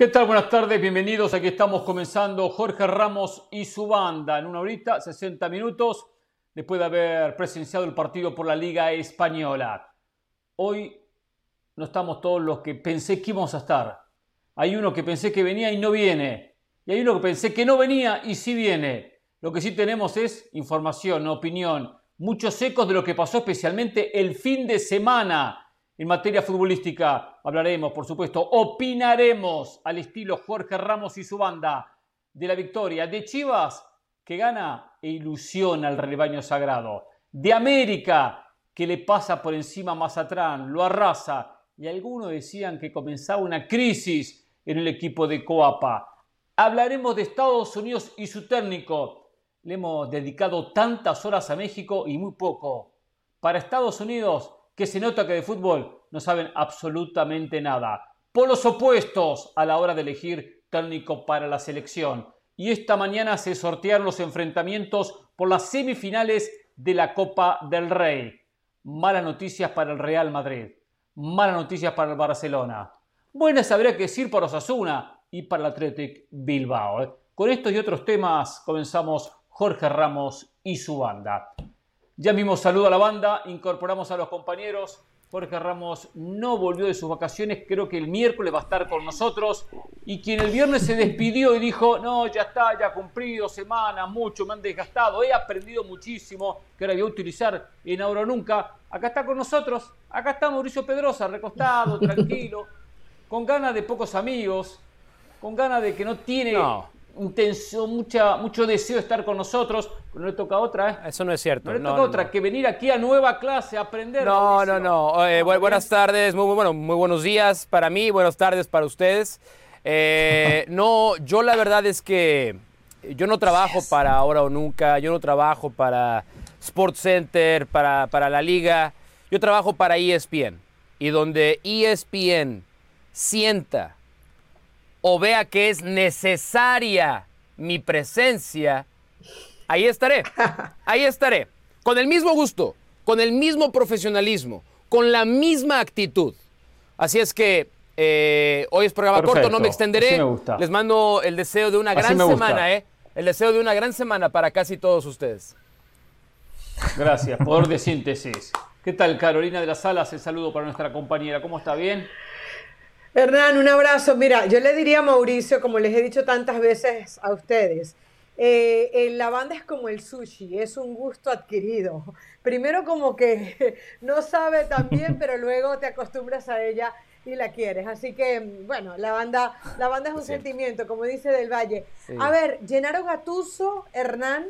¿Qué tal? Buenas tardes, bienvenidos. Aquí estamos comenzando Jorge Ramos y su banda en una horita, 60 minutos, después de haber presenciado el partido por la Liga Española. Hoy no estamos todos los que pensé que íbamos a estar. Hay uno que pensé que venía y no viene. Y hay uno que pensé que no venía y sí viene. Lo que sí tenemos es información, opinión, muchos ecos de lo que pasó especialmente el fin de semana en materia futbolística hablaremos, por supuesto, opinaremos al estilo Jorge Ramos y su banda de la victoria de Chivas, que gana e ilusiona al rebaño sagrado, de América, que le pasa por encima a Mazatrán, lo arrasa, y algunos decían que comenzaba una crisis en el equipo de Coapa. Hablaremos de Estados Unidos y su técnico. Le hemos dedicado tantas horas a México y muy poco. Para Estados Unidos, que se nota que de fútbol no saben absolutamente nada. Por los opuestos a la hora de elegir técnico para la selección. Y esta mañana se sortearon los enfrentamientos por las semifinales de la Copa del Rey. Malas noticias para el Real Madrid. Malas noticias para el Barcelona. Buenas habría que decir para Osasuna y para el Athletic Bilbao. ¿eh? Con estos y otros temas comenzamos Jorge Ramos y su banda. Ya mismo saludo a la banda, incorporamos a los compañeros. Jorge Ramos no volvió de sus vacaciones, creo que el miércoles va a estar con nosotros. Y quien el viernes se despidió y dijo, no, ya está, ya cumplido, semana, mucho, me han desgastado, he aprendido muchísimo, que ahora voy a utilizar en Ahora Nunca. Acá está con nosotros, acá está Mauricio Pedrosa, recostado, tranquilo, con ganas de pocos amigos, con ganas de que no tiene intenso, mucha, mucho deseo de estar con nosotros, pero no le toca otra, ¿eh? Eso no es cierto. No le toca otra, que venir aquí a nueva clase a aprender. No, no, no. Eh, buenas tardes, muy, bueno, muy buenos días para mí, buenas tardes para ustedes. Eh, no, yo la verdad es que yo no trabajo para Ahora o Nunca, yo no trabajo para Sports Center, para, para la liga, yo trabajo para ESPN. Y donde ESPN sienta o vea que es necesaria mi presencia, ahí estaré. Ahí estaré. Con el mismo gusto, con el mismo profesionalismo, con la misma actitud. Así es que eh, hoy es programa corto, no me extenderé. Les mando el deseo de una gran semana, ¿eh? El deseo de una gran semana para casi todos ustedes. Gracias, poder de síntesis. ¿Qué tal, Carolina de las Salas? El saludo para nuestra compañera. ¿Cómo está? ¿Bien? Hernán, un abrazo. Mira, yo le diría a Mauricio, como les he dicho tantas veces a ustedes, eh, la banda es como el sushi, es un gusto adquirido. Primero como que no sabe tan bien, pero luego te acostumbras a ella y la quieres. Así que, bueno, la banda, la banda es un sentimiento, como dice Del Valle. A ver, Gennaro Gatuso, Hernán,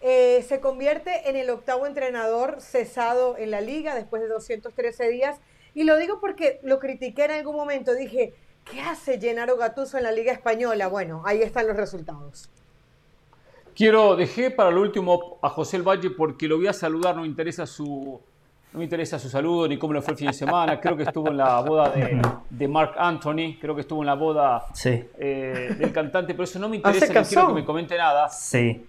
eh, se convierte en el octavo entrenador cesado en la liga después de 213 días y lo digo porque lo critiqué en algún momento. Dije, ¿qué hace Gennaro Gattuso en la Liga Española? Bueno, ahí están los resultados. Quiero, dejé para lo último a José El Valle porque lo voy a saludar, no me interesa su, no me interesa su saludo ni cómo le fue el fin de semana. Creo que estuvo en la boda de, de Mark Anthony, creo que estuvo en la boda eh, del cantante, pero eso no me interesa, no quiero que me comente nada. Sí.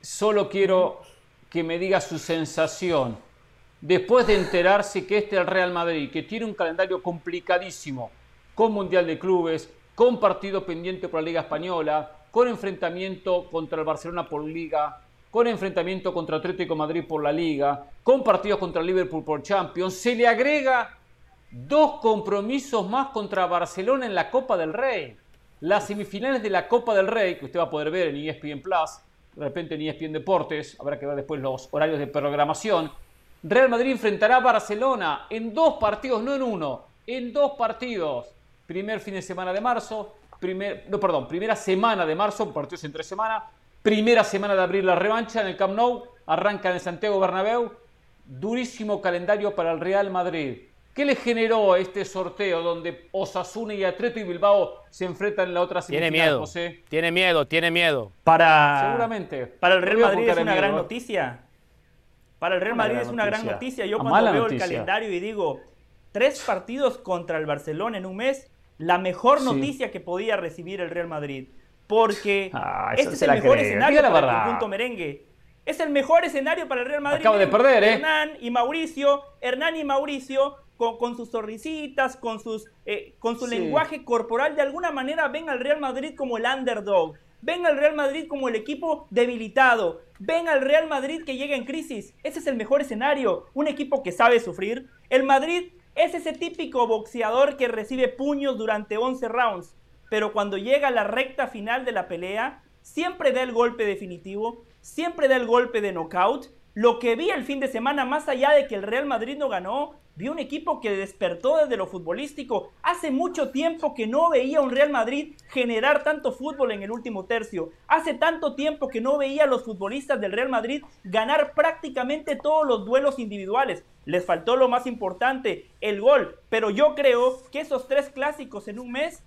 Solo quiero que me diga su sensación después de enterarse que este es el Real Madrid, que tiene un calendario complicadísimo, con Mundial de Clubes, con partido pendiente por la Liga Española, con enfrentamiento contra el Barcelona por Liga, con enfrentamiento contra Atlético Madrid por la Liga, con partidos contra Liverpool por Champions, se le agrega dos compromisos más contra Barcelona en la Copa del Rey. Las semifinales de la Copa del Rey, que usted va a poder ver en ESPN Plus, de repente en ESPN Deportes, habrá que ver después los horarios de programación, Real Madrid enfrentará a Barcelona en dos partidos, no en uno, en dos partidos. Primer fin de semana de marzo, primer, no, perdón, primera semana de marzo, partidos en tres semanas. Primera semana de abril la revancha en el Camp Nou, arranca en el Santiago Bernabéu. Durísimo calendario para el Real Madrid. ¿Qué le generó este sorteo donde Osasuna y Atleto y Bilbao se enfrentan en la otra semifinal, Tiene miedo, José? tiene miedo, tiene miedo. Para, Seguramente. Para el Real Madrid es una gran noticia para el Real Madrid es una gran noticia. Yo cuando veo el calendario y digo, tres partidos contra el Barcelona en un mes, la mejor noticia que podía recibir el Real Madrid. Porque ah, este es el mejor escenario para el conjunto merengue. Es el mejor escenario para el Real Madrid. Acabo de perder, ¿eh? Hernán y Mauricio, Hernán y Mauricio con, sus sonrisitas, con, sus, eh, con su lenguaje corporal, de alguna manera ven al Real Madrid como el underdog. Ven al Real Madrid como el equipo debilitado. Ven al Real Madrid que llega en crisis. Ese es el mejor escenario. Un equipo que sabe sufrir. El Madrid es ese típico boxeador que recibe puños durante 11 rounds. Pero cuando llega a la recta final de la pelea, siempre da el golpe definitivo. Siempre da el golpe de knockout. Lo que vi el fin de semana, más allá de que el Real Madrid no ganó, Vi un equipo que despertó desde lo futbolístico. Hace mucho tiempo que no veía un Real Madrid generar tanto fútbol en el último tercio. Hace tanto tiempo que no veía a los futbolistas del Real Madrid ganar prácticamente todos los duelos individuales. Les faltó lo más importante, el gol. Pero yo creo que esos tres clásicos en un mes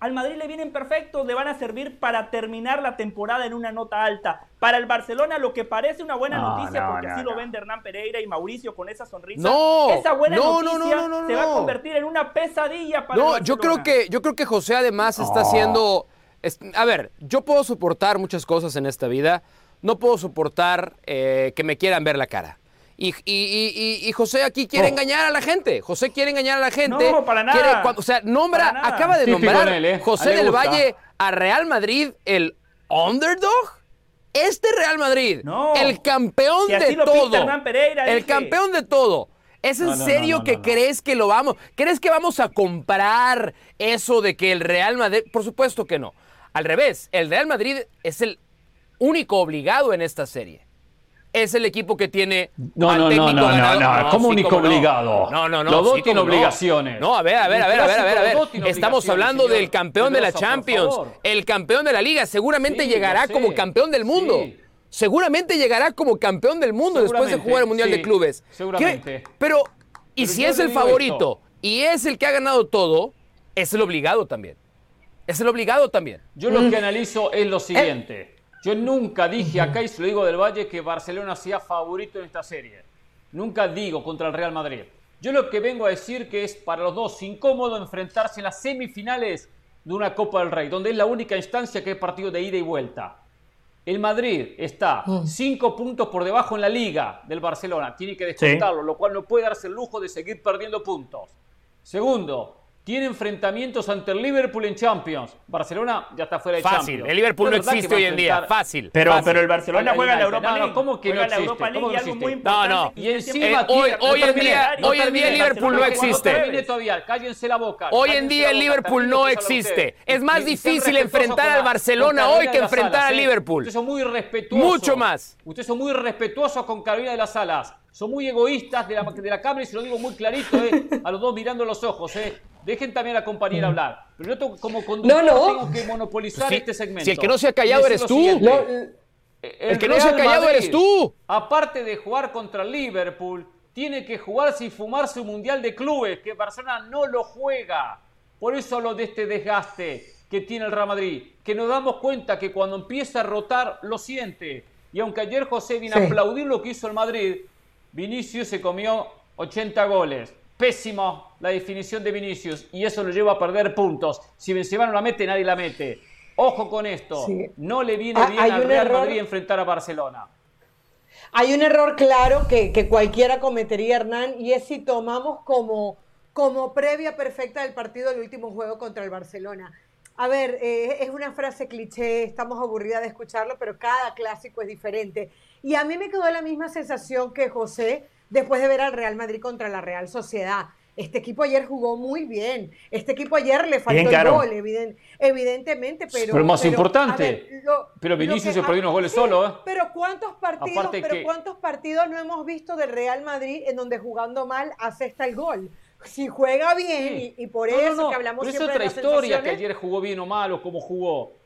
al Madrid le vienen perfectos, le van a servir para terminar la temporada en una nota alta. Para el Barcelona, lo que parece una buena noticia, porque así lo ven Hernán Pereira y Mauricio con esa sonrisa. No, esa buena noticia se va a convertir en una pesadilla para no, el yo creo que yo creo que José además está haciendo. A ver, yo puedo soportar muchas cosas en esta vida. No puedo soportar eh, que me quieran ver la cara. Y, y, y, José aquí quiere engañar a la gente. José quiere engañar a la gente. No, para nada. o sea, nombra, acaba de nombrar ¿eh? José del Valle a Real Madrid el underdog. Este Real Madrid, el campeón de todo. el campeón de todo. ¿Es en serio que crees que lo vamos? ¿Crees que vamos a comprar eso de que el Real Madrid? Por supuesto que no. Al revés, el Real Madrid es el único obligado en esta serie es el equipo que tiene no, no, no, no, no, no, como único obligado. No, no, no. Los dos tienen obligaciones. No, a ver, a ver, a ver, a ver, a ver, a ver. Estamos hablando del campeón de la Champions, el campeón de la Liga. Seguramente llegará como campeón del mundo. Seguramente llegará como campeón del mundo después de jugar el Mundial de Clubes. Seguramente. Pero, y si es el favorito y es el que ha ganado todo, es el obligado también. Es el obligado también. Yo lo que analizo es lo siguiente. Yo nunca dije acá, y se lo digo del Valle, que Barcelona sea favorito en esta serie. Nunca digo contra el Real Madrid. Yo lo que vengo a decir que es para los dos incómodo enfrentarse en las semifinales de una Copa del Rey, donde es la única instancia que es partido de ida y vuelta. El Madrid está mm. cinco puntos por debajo en la liga del Barcelona, tiene que descontarlo, lo cual no puede darse el lujo de seguir perdiendo puntos. Segundo, tiene enfrentamientos ante el Liverpool en Champions. Barcelona ya está fuera de Fácil. Champions. El Liverpool no existe hoy en día. Fácil. Pero, Fácil. pero el Barcelona juega en la Europa League. No, ¿Cómo que no existe? Europa League ¿Cómo no, existe? no, no. Y encima hoy, hoy en día, hoy en día el Liverpool no existe. No todavía. Cállense la boca. Hoy en día el Liverpool no existe. Es más difícil enfrentar al Barcelona hoy que enfrentar al Liverpool. Ustedes son muy respetuosos. Mucho más. Ustedes son muy respetuosos con Carolina de las Alas. Son muy egoístas de la, de la cámara y se lo digo muy clarito, eh, a los dos mirando los ojos. Eh. Dejen también a la compañera mm. hablar. Pero yo como conductor tengo que monopolizar este segmento. Si el que no se ha callado eres tú. el, el, que no se ha callado eres tú. Aparte de jugar contra el Liverpool, tiene que jugarse y fumarse un mundial de clubes, que Barcelona no lo juega. Por eso lo de este desgaste que tiene el Real Madrid. Que nos damos cuenta que cuando empieza a rotar, lo siente. Y aunque ayer José vino a aplaudir lo que hizo el Madrid, Vinicius se comió 80 goles. Pésimo la definición de Vinicius y eso lo lleva a perder puntos. Si Benzema no la mete, nadie la mete. Ojo con esto. No le viene ah, bien al Real Madrid enfrentar a Barcelona. Hay un error claro que, cualquiera cometería, Hernán, y es si tomamos como, como previa perfecta del partido del último juego contra el Barcelona. A ver, eh, es una frase cliché, estamos aburridas de escucharlo, pero cada clásico es diferente. Y a mí me quedó la misma sensación que José después de ver al Real Madrid contra la Real Sociedad. Este equipo ayer jugó muy bien. Este equipo ayer le faltó el gol, evidentemente, pero... Pero más importante, pero Vinicius se perdió unos goles solo, ¿eh? Pero ¿cuántos partidos, pero ¿cuántos partidos no hemos visto del Real Madrid en donde jugando mal asesta el gol? Si juega bien, y, por eso que hablamos pero es otra historia que ayer jugó bien o mal o cómo jugó.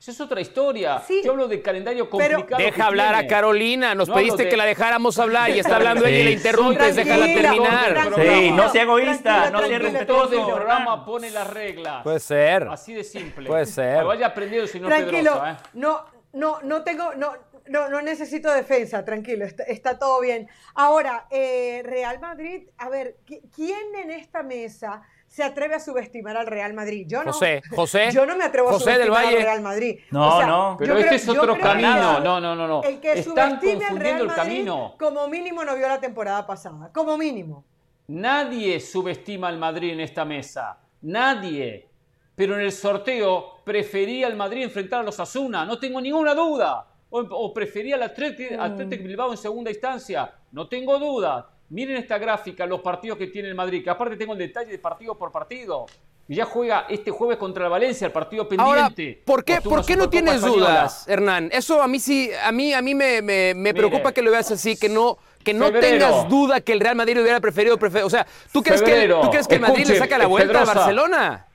Esa es otra historia. Yo hablo de calendario complicado. Deja hablar a Carolina. Nos pediste que la dejáramos hablar y está hablando ella y la interrumpes. Déjala terminar. Sí, no sea egoísta, no sea respetuoso. el programa pone las reglas. Puede ser. Así de simple. Puede ser. vaya aprendiendo si no Tranquilo. ¿eh? No, no, no tengo, no, no, no necesito defensa, tranquilo, está, todo bien. Ahora, eh, Real Madrid, a ver, ¿quién en esta mesa se atreve a subestimar al Real Madrid. Yo no, José, José, yo no me atrevo a subestimar al Real Madrid. No, no, pero este es otro camino. No, no, no, no. El que Están subestime al Real Madrid, camino. como mínimo no vio la temporada pasada, como mínimo. Nadie subestima al Madrid en esta mesa. Nadie. Pero en el sorteo prefería al Madrid enfrentar a los Asuna, no tengo ninguna duda. O, prefería al Atlético, mm. Atlético Bilbao en segunda instancia, no tengo duda. Miren esta gráfica, los partidos que tiene el Madrid, que aparte tengo el detalle de partido por partido. Y ya juega este jueves contra el Valencia, el partido pendiente. ¿por qué, ¿por qué no tienes dudas, Hernán? Eso a mí sí, a mí, a mí me, me, preocupa que lo veas así, que no, que no tengas duda que el Real Madrid hubiera preferido, o sea, ¿tú crees, que, ¿tú crees que el Madrid le saca la vuelta a Barcelona?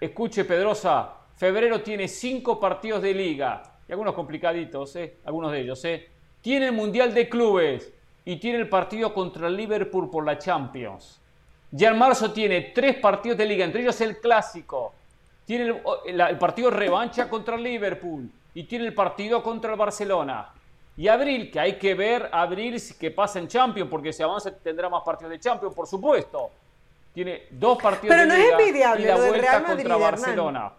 Escuche, Pedrosa, febrero tiene cinco partidos de liga, y algunos complicaditos, ¿eh? algunos de ellos. ¿eh? Tiene el Mundial de Clubes y tiene el partido contra el Liverpool por la Champions. Ya en marzo tiene tres partidos de liga, entre ellos el clásico. Tiene el, partido revancha contra el Liverpool y tiene el partido contra el Barcelona. Y abril, que hay que ver abril qué pasa en Champions, porque si avanza tendrá más partidos de Champions, por supuesto. Tiene dos partidos Pero de no es envidiable y la lo vuelta del Real Madrid, contra Barcelona.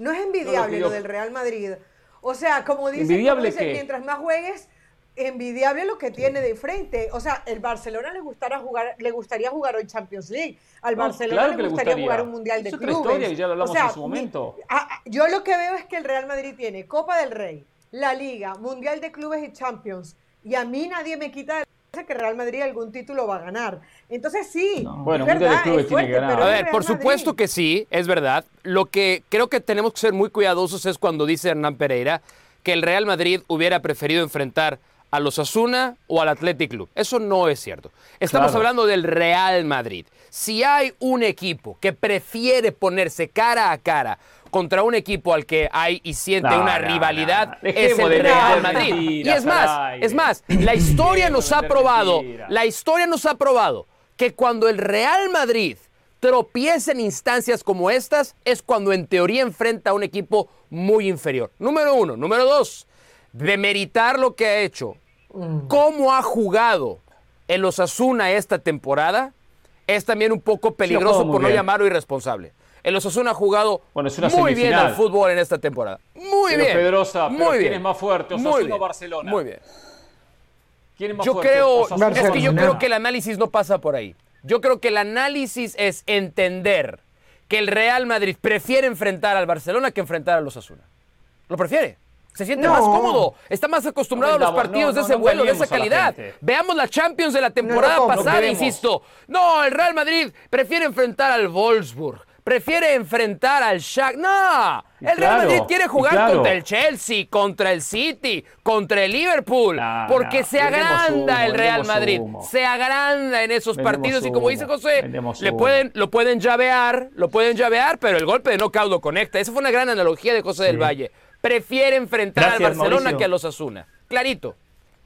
No es envidiable lo, del Real Madrid. O sea, como dice, mientras más juegues, envidiable lo que tiene de frente. O sea, el Barcelona le gustará jugar, le gustaría jugar hoy Champions League. Al Barcelona le, gustaría jugar un mundial de es clubes. Historia y ya lo hablamos en su momento. yo lo que veo es que el Real Madrid tiene Copa del Rey, la Liga, Mundial de Clubes y Champions. Y a mí nadie me quita que Real Madrid algún título va a ganar. Entonces sí, bueno, es verdad, es fuerte, que ganar. A ver, por supuesto que sí, es verdad. Lo que creo que tenemos que ser muy cuidadosos es cuando dice Hernán Pereira que el Real Madrid hubiera preferido enfrentar a los Asuna o al Athletic Club. Eso no es cierto. Estamos hablando del Real Madrid. Si hay un equipo que prefiere ponerse cara a cara contra un equipo al que hay y siente una rivalidad es el Real Madrid. y es más, es más, la historia nos ha probado, la historia nos ha probado que cuando el Real Madrid tropieza en instancias como estas es cuando en teoría enfrenta a un equipo muy inferior. Número uno. Número dos, demeritar lo que ha hecho. Mm. Cómo ha jugado el Osasuna esta temporada es también un poco peligroso por no llamarlo irresponsable. El Osasuna ha jugado muy bien al fútbol en esta temporada. Muy bien. Pedrosa, muy bien. ¿quién es más fuerte? Osasuna o Barcelona. Muy bien. ¿Quién es más yo fuerte? Creo, es que yo creo que el análisis no pasa por ahí. Yo creo que el análisis es entender que el Real Madrid prefiere enfrentar al Barcelona que enfrentar al Osasuna. Lo prefiere. Se siente más cómodo, está más acostumbrado a los partidos de ese vuelo, de esa calidad. Veamos la Champions de la temporada pasada, insisto. No, el Real Madrid prefiere enfrentar al Wolfsburg prefiere enfrentar al Shakhtar. No, el Real Madrid quiere jugar contra el Chelsea, contra el City, contra el Liverpool, porque se agranda el Real Madrid, se agranda en esos partidos y como dice José, le pueden, lo pueden llavear, lo pueden llavear, pero el golpe de knockout lo conecta. Esa fue una gran analogía de José del Valle. Prefiere enfrentar al Barcelona que a los Asuna. Clarito.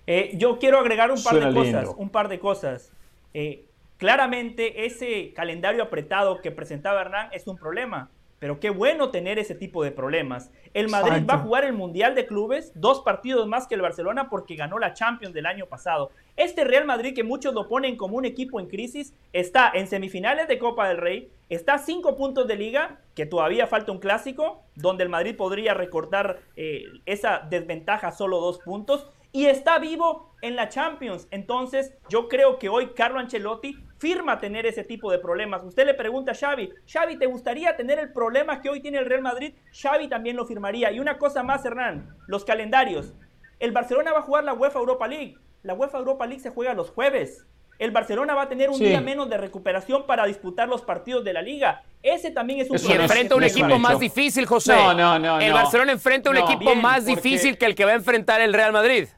Eh, yo quiero agregar un par de cosas, un par de cosas. Eh, Claramente ese calendario apretado que presentaba Hernán es un problema, pero qué bueno tener ese tipo de problemas. El Madrid va a jugar el Mundial de Clubes, dos partidos más que el Barcelona porque ganó la Champions del año pasado. Este Real Madrid que muchos lo ponen como un equipo en crisis, está en semifinales de Copa del Rey, está a cinco puntos de liga, que todavía falta un clásico, donde el Madrid podría recortar eh, esa desventaja solo dos puntos, y está vivo en la Champions. Entonces, yo creo que hoy Carlo Ancelotti firma tener ese tipo de problemas. Usted le pregunta a Xavi, Xavi, ¿te gustaría tener el problema que hoy tiene el Real Madrid? Xavi también lo firmaría. Y una cosa más, Hernán, los calendarios. El Barcelona va a jugar la UEFA Europa League. La UEFA Europa League se juega los jueves. El Barcelona va a tener un día menos de recuperación para disputar los partidos de la liga. Ese también es un problema. Y enfrenta un equipo más difícil, José. No, no, no. El Barcelona enfrenta un equipo más difícil que el que va a enfrentar el Real Madrid.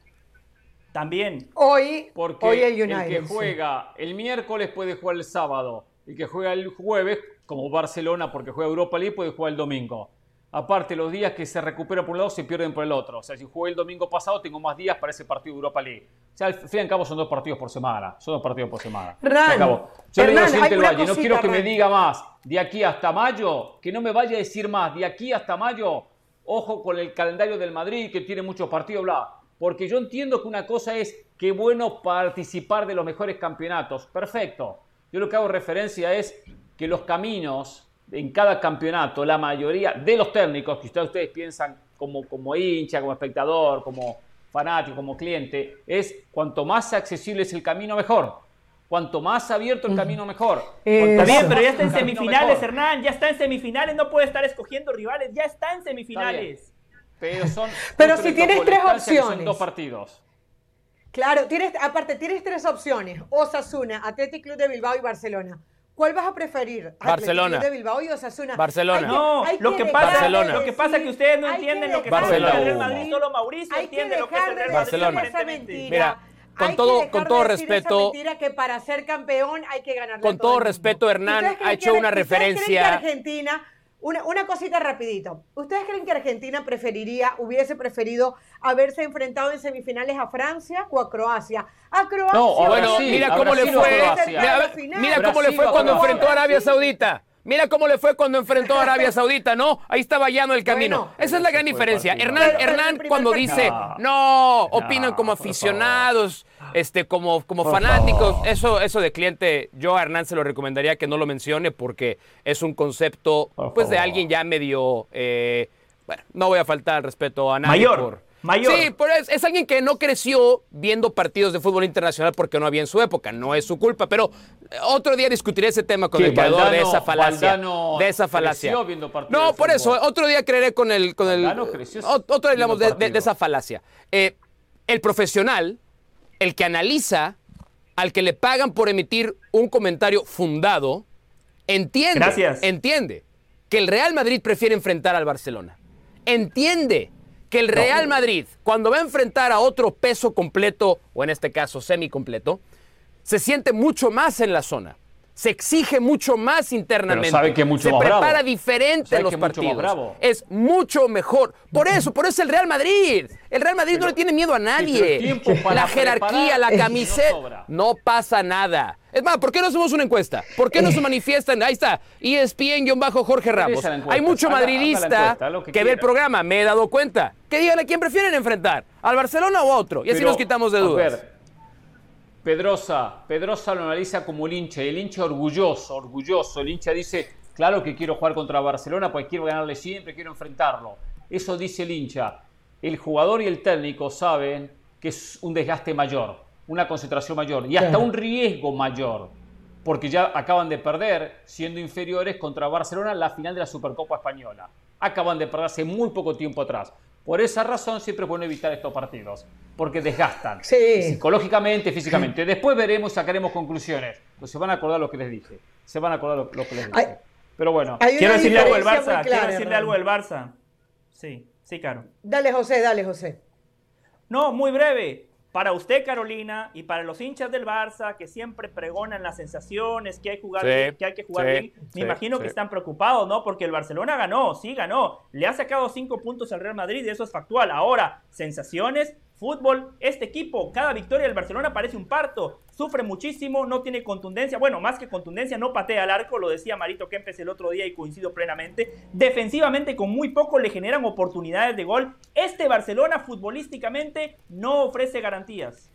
También. Hoy, porque hoy el, que juega el miércoles puede jugar el sábado. El que juega el jueves, como Barcelona, porque juega Europa League, puede jugar el domingo. Aparte, los días que se recuperan por un lado se pierden por el otro. O sea, si jugué el domingo pasado, tengo más días para ese partido de Europa League. O sea, al fin y al cabo son dos partidos por semana. Son dos partidos por semana. Ran, Yo le digo Valle, no quiero que me diga más de aquí hasta mayo, que no me vaya a decir más de aquí hasta mayo. Ojo con el calendario del Madrid, que tiene muchos partidos, bla porque yo entiendo que una cosa es que bueno participar de los mejores campeonatos. Perfecto. Yo lo que hago referencia es que los caminos en cada campeonato, la mayoría de los técnicos, que ustedes, piensan como, como hincha, como espectador, como fanático, como cliente, es cuanto más accesible es el camino, mejor. Cuanto más abierto el camino, mejor. está bien, pero ya está en semifinales, Hernán. Ya está en semifinales. No puede estar escogiendo rivales. Ya está en semifinales. Pero, son, pero si tienes tres opciones. Son dos partidos. Claro, tienes, aparte tienes tres opciones. Osasuna, Athletic Club de Bilbao y Barcelona. ¿Cuál vas a preferir? Barcelona. de Bilbao y Osasuna. Barcelona. no, lo, que pasa, lo que pasa es que ustedes no entienden lo que pasa en el Real Madrid. Solo Mauricio entiende lo que es el Real Madrid. Barcelona. Mira, con todo, con todo respeto. que para ser campeón hay que ganar. Con todo, respeto, Hernán ha hecho una referencia. Argentina una, una, cosita rapidito. ¿Ustedes creen que Argentina preferiría, hubiese preferido haberse enfrentado en semifinales a Francia o a Croacia? A Croacia. No, bueno, mira cómo le fue. Mira, cómo le fue cuando enfrentó a Arabia Saudita. Mira cómo le fue cuando enfrentó a Arabia Saudita, ¿no? Ahí estaba llano el camino. Esa es la gran diferencia. Hernán, Hernán cuando dice, no, opinan como aficionados, este, como, como fanáticos, eso, eso de cliente, yo a Hernán se lo recomendaría que no lo mencione porque es un concepto, pues, de alguien ya medio, eh, bueno, no voy a faltar al respeto a nadie Mayor. Mayor. Sí, pero es, alguien que no creció viendo partidos de fútbol internacional porque no había en su época, no es su culpa, pero otro día discutiré ese tema con el creador de esa falacia. de esa falacia. no, por eso, otro día creeré con el. Con el otro día hablamos de, esa falacia. Eh, el profesional, el que analiza, al que le pagan por emitir un comentario fundado, entiende. Entiende que el Real Madrid prefiere enfrentar al Barcelona. Entiende que el Real Madrid, cuando va a enfrentar a otro peso completo, o en este caso semi-completo, se siente mucho más en la zona. Se exige mucho más internamente. sabe que mucho se prepara diferente en los partidos. Es mucho mejor. Por eso, por eso el Real Madrid. El Real Madrid no le tiene miedo a nadie. la jerarquía, la camiseta. No, pasa nada. Es más, ¿por qué no hacemos una encuesta? ¿Por qué no se manifiestan? Ahí está, ESPN-Jorge Ramos. Hay mucho madridista que, ve el programa, me he dado cuenta. Que digan a quién prefieren enfrentar, al Barcelona o a otro. Y así nos quitamos de dudas. Pedrosa, Pedrosa lo analiza como el hincha, el hincha orgulloso, orgulloso. El hincha dice, claro que quiero jugar contra Barcelona, pues quiero ganarle siempre, quiero enfrentarlo. Eso dice el hincha. El jugador y el técnico saben que es un desgaste mayor, una concentración mayor y hasta un riesgo mayor, porque ya acaban de perder, siendo inferiores contra Barcelona, la final de la Supercopa Española. Acaban de perder hace muy poco tiempo atrás. Por esa razón siempre es bueno evitar estos partidos, porque desgastan psicológicamente, físicamente. Después veremos, sacaremos conclusiones. Pues se van a acordar lo que les dije. Se van a acordar lo, que les dije. Pero bueno. Quiero decirle algo del Barça. quiero decirle algo del Barça. Sí, sí, claro. Dale, José, dale, José. No, muy breve. Para usted, Carolina, y para los hinchas del Barça que siempre pregonan las sensaciones, que hay, jugar que hay que jugar bien, me imagino que están preocupados, ¿no? Porque el Barcelona ganó, sí ganó, le ha sacado cinco puntos al Real Madrid y eso es factual. Ahora, sensaciones, fútbol, este equipo, cada victoria del Barcelona parece un parto, sufre muchísimo, no tiene contundencia, bueno, más que contundencia, no patea al arco, lo decía Marito Kempes el otro día y coincido plenamente, defensivamente con muy poco le generan oportunidades de gol, este Barcelona futbolísticamente no ofrece garantías.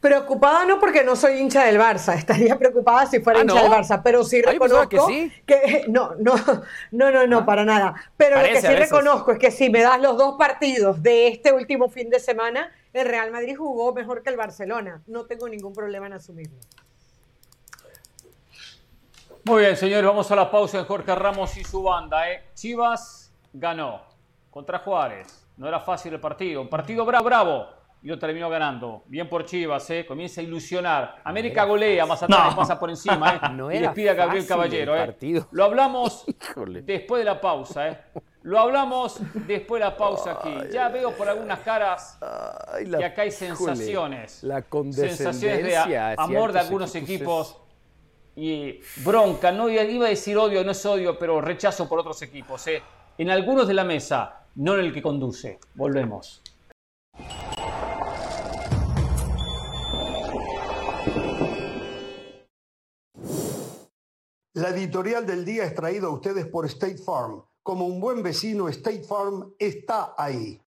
Preocupada no porque no soy hincha del Barça, estaría preocupada si fuera ah, hincha del Barça, pero sí reconozco que, no, no, no, no, no, ah. para nada. Pero lo que sí reconozco es que si me das los dos partidos de este último fin de semana, el Real Madrid jugó mejor que el Barcelona. No tengo ningún problema en asumirlo. Muy bien, señores, vamos a la pausa en Jorge Ramos y su banda. ¿eh? Chivas ganó contra Juárez. No era fácil el partido. Un partido bravo, bravo y lo terminó ganando. Bien por Chivas, ¿eh? comienza a ilusionar. América golea, más atrás pasa por encima ¿eh? y les pide a Gabriel Caballero. ¿eh? Lo hablamos después de la pausa. ¿eh? Lo hablamos después de la pausa aquí. Ya veo por algunas caras que acá hay sensaciones. La sensaciones de amor de algunos equipos y bronca. No iba a decir odio, no es odio, pero rechazo por otros equipos. ¿eh? En algunos de la mesa, no en el que conduce. Volvemos. La editorial del día es traída a ustedes por State Farm. Como un buen vecino, State Farm está ahí.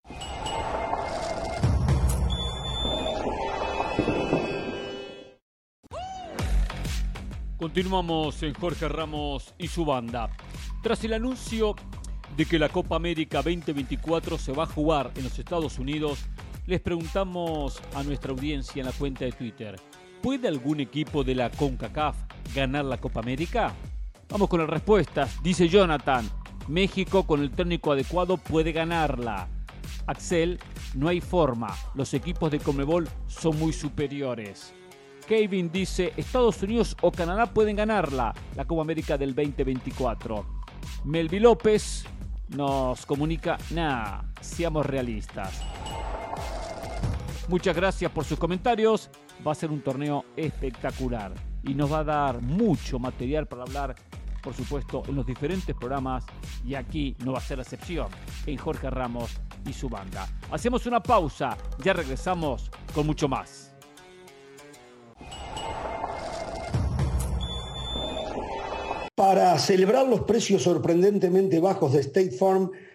Continuamos en Jorge Ramos y su banda. Tras el anuncio de que la Copa América 2024 se va a jugar en los Estados Unidos, les preguntamos a nuestra audiencia en la cuenta de Twitter, ¿Puede algún equipo de la CONCACAF ganar la Copa América? Vamos con las respuestas. Dice Jonathan, México con el técnico adecuado puede ganarla. Axel, no hay forma. Los equipos de Comebol son muy superiores. Kevin dice, Estados Unidos o Canadá pueden ganarla, la Copa América del 2024. Melvi López nos comunica, nah, seamos realistas. Muchas gracias por sus comentarios. Va a ser un torneo espectacular y nos va a dar mucho material para hablar, por supuesto, en los diferentes programas y aquí no va a ser la excepción en Jorge Ramos y su banda. Hacemos una pausa, ya regresamos con mucho más. Para celebrar los precios sorprendentemente bajos de State Farm,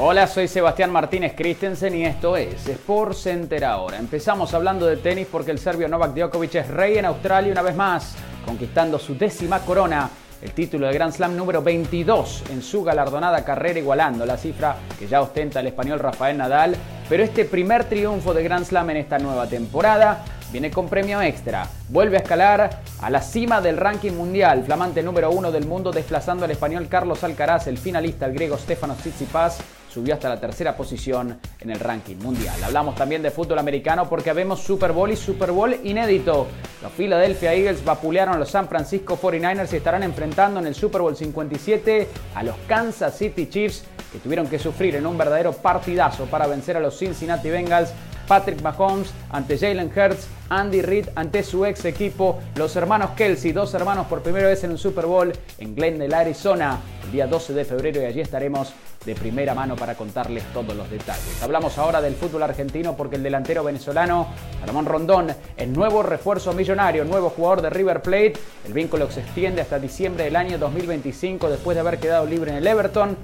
Hola, soy Sebastián Martínez Christensen y esto es Sport Center ahora. Empezamos hablando de tenis porque el serbio Novak Djokovic es rey en Australia una vez más, conquistando su décima corona, el título de Grand Slam número 22 en su galardonada carrera, igualando la cifra que ya ostenta el español Rafael Nadal. Pero este primer triunfo de Grand Slam en esta nueva temporada viene con premio extra. Vuelve a escalar a la cima del ranking mundial, flamante número uno del mundo, desplazando al español Carlos Alcaraz, el finalista, el griego Stefano Tsitsipas subió hasta la tercera posición en el ranking mundial. Hablamos también de fútbol americano porque vemos Super Bowl y Super Bowl inédito. Los Philadelphia Eagles vapulearon a los San Francisco 49ers y estarán enfrentando en el Super Bowl 57 a los Kansas City Chiefs que tuvieron que sufrir en un verdadero partidazo para vencer a los Cincinnati Bengals Patrick Mahomes ante Jalen Hurts, Andy Reid ante su ex equipo, los hermanos Kelsey, dos hermanos por primera vez en un Super Bowl en Glendale, Arizona, el día 12 de febrero y allí estaremos de primera mano para contarles todos los detalles. Hablamos ahora del fútbol argentino porque el delantero venezolano Ramón Rondón es nuevo refuerzo millonario, nuevo jugador de River Plate. El vínculo se extiende hasta diciembre del año 2025 después de haber quedado libre en el Everton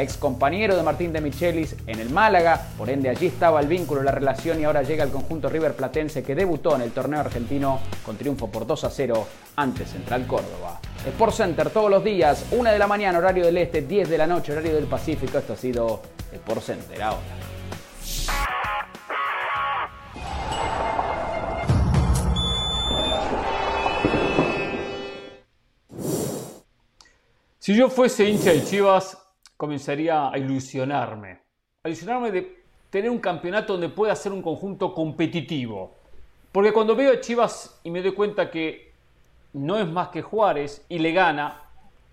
ex compañero de Martín de Michelis en el Málaga, por ende allí estaba el vínculo, la relación y ahora llega el conjunto River Platense que debutó en el torneo argentino con triunfo por 2 a 0 ante Central Córdoba. Sport Center todos los días, 1 de la mañana horario del este, 10 de la noche horario del Pacífico, esto ha sido Sport Center ahora. Si yo fuese hincha de Chivas, comenzaría a ilusionarme. A ilusionarme de tener un campeonato donde pueda ser un conjunto competitivo. Porque cuando veo a Chivas y me doy cuenta que no es más que Juárez y le gana,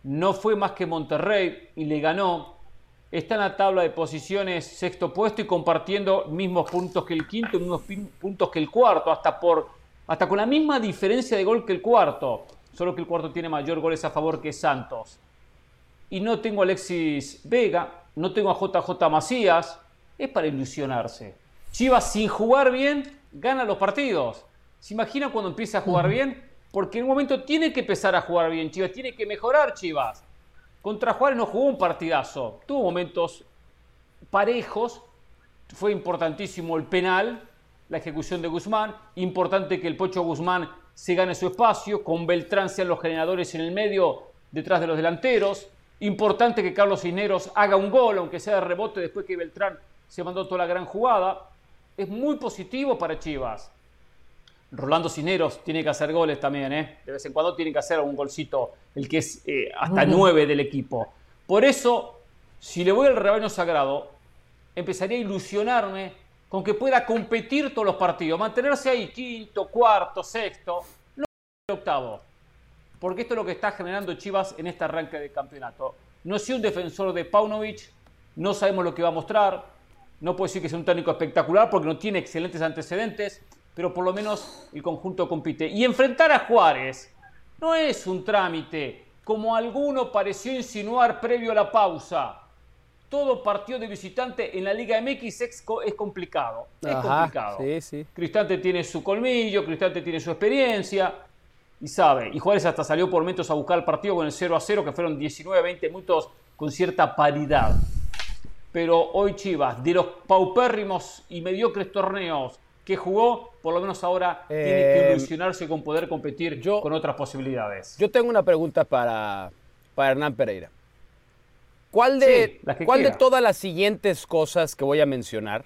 no fue más que Monterrey y le ganó, está en la tabla de posiciones sexto puesto y compartiendo mismos puntos que el quinto, mismos puntos que el cuarto, hasta, por, hasta con la misma diferencia de gol que el cuarto, solo que el cuarto tiene mayor goles a favor que Santos y no tengo a Alexis Vega, no tengo a JJ Macías, es para ilusionarse. Chivas sin jugar bien gana los partidos. ¿Se imagina cuando empieza a jugar bien? Porque en un momento tiene que empezar a jugar bien Chivas, tiene que mejorar Chivas. Contra Juárez no jugó un partidazo, tuvo momentos parejos, fue importantísimo el penal, la ejecución de Guzmán, importante que el Pocho Guzmán se gane su espacio, con Beltrán sean los generadores en el medio, detrás de los delanteros, Importante que Carlos Cisneros haga un gol, aunque sea de rebote después que Beltrán se mandó toda la gran jugada. Es muy positivo para Chivas. Rolando Cisneros tiene que hacer goles también, ¿eh? De vez en cuando tiene que hacer un golcito, el que es eh, hasta nueve del equipo. Por eso, si le voy al rebaño sagrado, empezaría a ilusionarme con que pueda competir todos los partidos, mantenerse ahí quinto, cuarto, sexto, no octavo porque esto es lo que está generando Chivas en este arranque de campeonato. No soy un defensor de Paunovic, no sabemos lo que va a mostrar, no puedo decir que sea un técnico espectacular porque no tiene excelentes antecedentes, pero por lo menos el conjunto compite. Y enfrentar a Juárez no es un trámite, como alguno pareció insinuar previo a la pausa. Todo partido de visitante en la Liga MX es, complicado. Es complicado. Sí, sí. Cristante tiene su colmillo, Cristante tiene su experiencia y sabe. Y Juárez hasta salió por momentos a buscar el partido con el 0 a 0, que fueron 19, 20 minutos con cierta paridad. pero hoy Chivas, de los paupérrimos y mediocres torneos que jugó, por lo menos ahora tiene que eh, ilusionarse con poder competir con otras posibilidades. Yo tengo una pregunta para, para Hernán Pereira. ¿Cuál, de, ¿cuál de todas las siguientes cosas que voy a mencionar,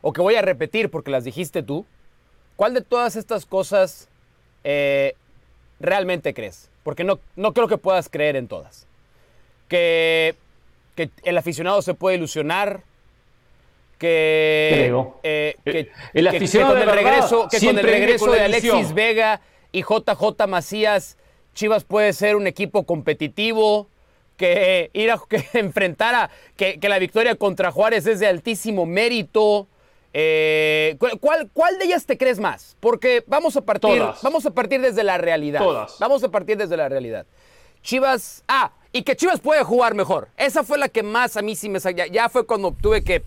o que voy a repetir porque las dijiste tú, cuál de todas estas cosas eh, realmente crees? Porque no, no creo que puedas creer en todas. Que que el aficionado se puede ilusionar, que, eh, que, el aficionado con el regreso, que con el regreso de Alexis Vega y JJ Macías, Chivas puede ser un equipo competitivo, que ir a que enfrentara, que, la victoria contra Juárez es de altísimo mérito. Eh, ¿cuál, ¿Cuál de ellas te crees más? Porque vamos a partir, vamos a partir desde la realidad. Todas. Vamos a partir desde la realidad. Chivas, ah, y que Chivas puede jugar mejor. Esa fue la que más a mí sí me ya, ya fue cuando tuve que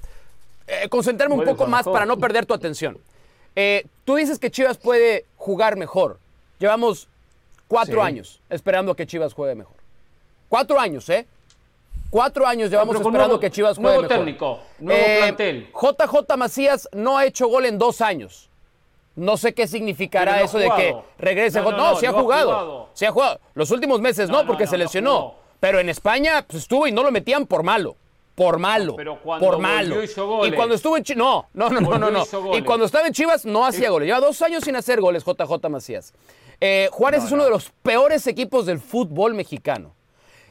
eh, concentrarme un poco más para no perder tu atención. Eh, tú dices que Chivas puede jugar mejor. Llevamos cuatro años esperando que Chivas juegue mejor. Cuatro años, ¿eh? Cuatro años llevamos esperando que Chivas juegue nuevo mejor. técnico, nuevo eh, plantel. JJ Macías no ha hecho gol en dos años. No sé qué significará eso de que regrese. No, no, no, ha jugado. Se ha jugado. Los últimos meses no, porque se lesionó. Pero en España pues, estuvo y no lo metían por malo. Por malo. por malo. Y cuando estuvo en Chivas. No, no, no, no, no. Y cuando estaba en Chivas no hacía goles. Lleva dos años sin hacer goles, JJ Macías. Eh, Juárez es uno de los peores equipos del fútbol mexicano.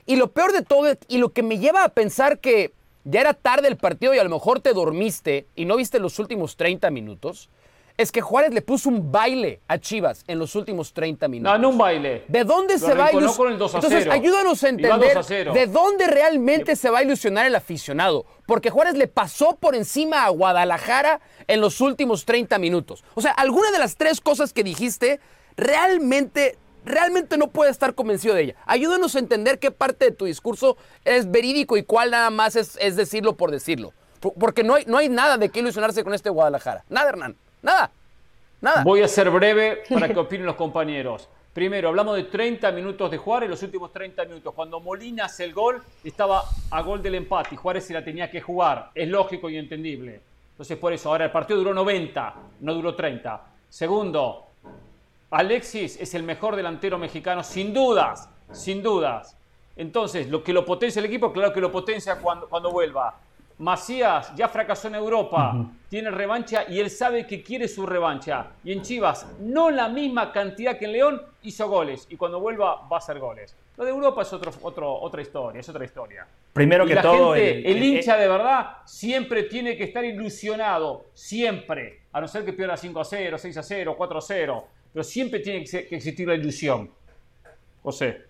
Y lo peor de todo, y lo que me lleva a pensar que ya era tarde el partido y a lo mejor te dormiste y no viste los últimos 30 minutos, es que Juárez le puso un baile a Chivas en los últimos 30 minutos. No, no un baile. ¿De dónde se va a ilusionar? Entonces, ayúdanos a entender de dónde realmente se va a ilusionar el aficionado. Porque Juárez le pasó por encima a Guadalajara en los últimos 30 minutos. O sea, alguna de las tres cosas que dijiste realmente realmente no puede estar convencido de ella. Ayúdanos a entender qué parte de tu discurso es verídico y cuál nada más es, es decirlo por decirlo. Porque no hay, no hay nada de qué ilusionarse con este Guadalajara. Nada, Hernán. Nada. Nada. Voy a ser breve para que opinen los compañeros. Primero, hablamos de 30 minutos de Juárez, los últimos 30 minutos. Cuando Molina hace el gol, estaba a gol del empate y Juárez se la tenía que jugar. Es lógico y entendible. Entonces, por eso, ahora el partido duró 90, no duró 30. Segundo, Alexis es el mejor delantero mexicano, sin dudas, sin dudas. Entonces, lo que lo potencia el equipo, claro que lo potencia cuando, cuando vuelva. Macías ya fracasó en Europa, tiene revancha y él sabe que quiere su revancha. Y en Chivas, no la misma cantidad que en León, hizo goles. Y cuando vuelva, va a hacer goles. Lo de Europa es otro, otra historia, es otra historia. Primero que todo. el, hincha de verdad siempre tiene que estar ilusionado, siempre. A no ser que pierda 5 a 0, 6 a 0, 4 a 0. Pero siempre tiene que existir la ilusión. José.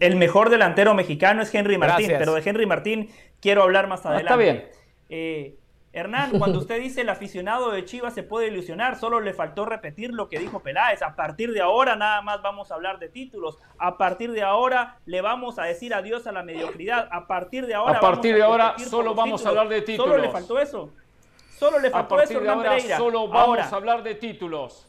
El mejor delantero mexicano es Henry Martín, pero de Henry Martín quiero hablar más adelante. está bien. Eh, Hernán, cuando usted dice el aficionado de Chivas se puede ilusionar, solo le faltó repetir lo que dijo Peláez. A partir de ahora nada más vamos a hablar de títulos. A partir de ahora le vamos a decir adiós a la mediocridad. A partir de ahora. A partir de ahora solo vamos a hablar de títulos. Solo le faltó eso. Solo le faltó eso, Hernán Pereira. Solo vamos a hablar de títulos.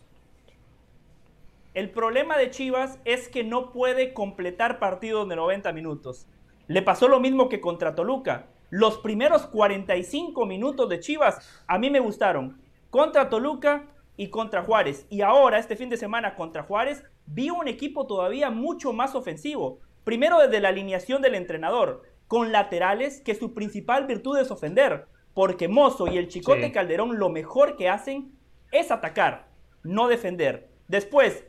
El problema de Chivas es que no puede completar partidos de 90 minutos. Le pasó lo mismo que contra Toluca. Los primeros 45 minutos de Chivas a mí me gustaron. Contra Toluca y contra Juárez. Y ahora, este fin de semana contra Juárez, vi un equipo todavía mucho más ofensivo. Primero desde la alineación del entrenador, con laterales que su principal virtud es ofender. Porque Mozo y el Chicote Calderón lo mejor que hacen es atacar, no defender. Después,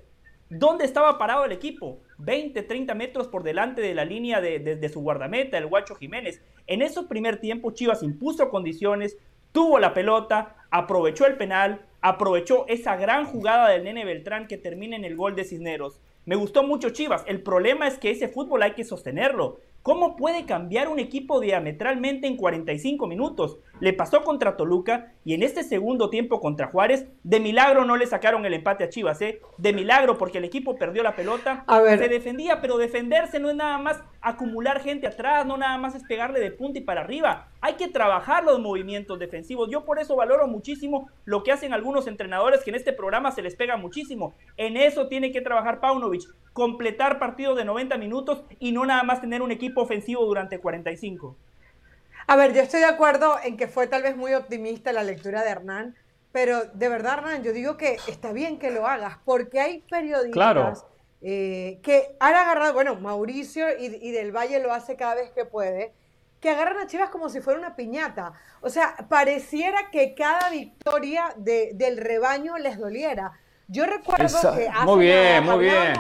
¿Dónde estaba parado el equipo? 20, 30 metros por delante de la línea de, su guardameta, el Guacho Jiménez. En ese primer tiempo Chivas impuso condiciones, tuvo la pelota, aprovechó el penal, aprovechó esa gran jugada del Nene Beltrán que termina en el gol de Cisneros. Me gustó mucho Chivas. El problema es que ese fútbol hay que sostenerlo. ¿Cómo puede cambiar un equipo diametralmente en 45 minutos? Le pasó contra Toluca y en este segundo tiempo contra Juárez, de milagro no le sacaron el empate a Chivas, ¿eh? De milagro porque el equipo perdió la pelota. Se defendía, pero defenderse no es nada más acumular gente atrás, no nada más es pegarle de punta y para arriba. Hay que trabajar los movimientos defensivos. Yo por eso valoro muchísimo lo que hacen algunos entrenadores que en este programa se les pega muchísimo. En eso tiene que trabajar Paunovic completar partidos de 90 minutos y no nada más tener un equipo ofensivo durante 45. A ver, yo estoy de acuerdo en que fue tal vez muy optimista la lectura de Hernán, pero de verdad, Hernán, yo digo que está bien que lo hagas, porque hay periodistas eh, que han agarrado, bueno, Mauricio y, Del Valle lo hace cada vez que puede, que agarran a Chivas como si fuera una piñata. O sea, pareciera que cada victoria del rebaño les doliera. Yo recuerdo que hace muy bien, muy bien.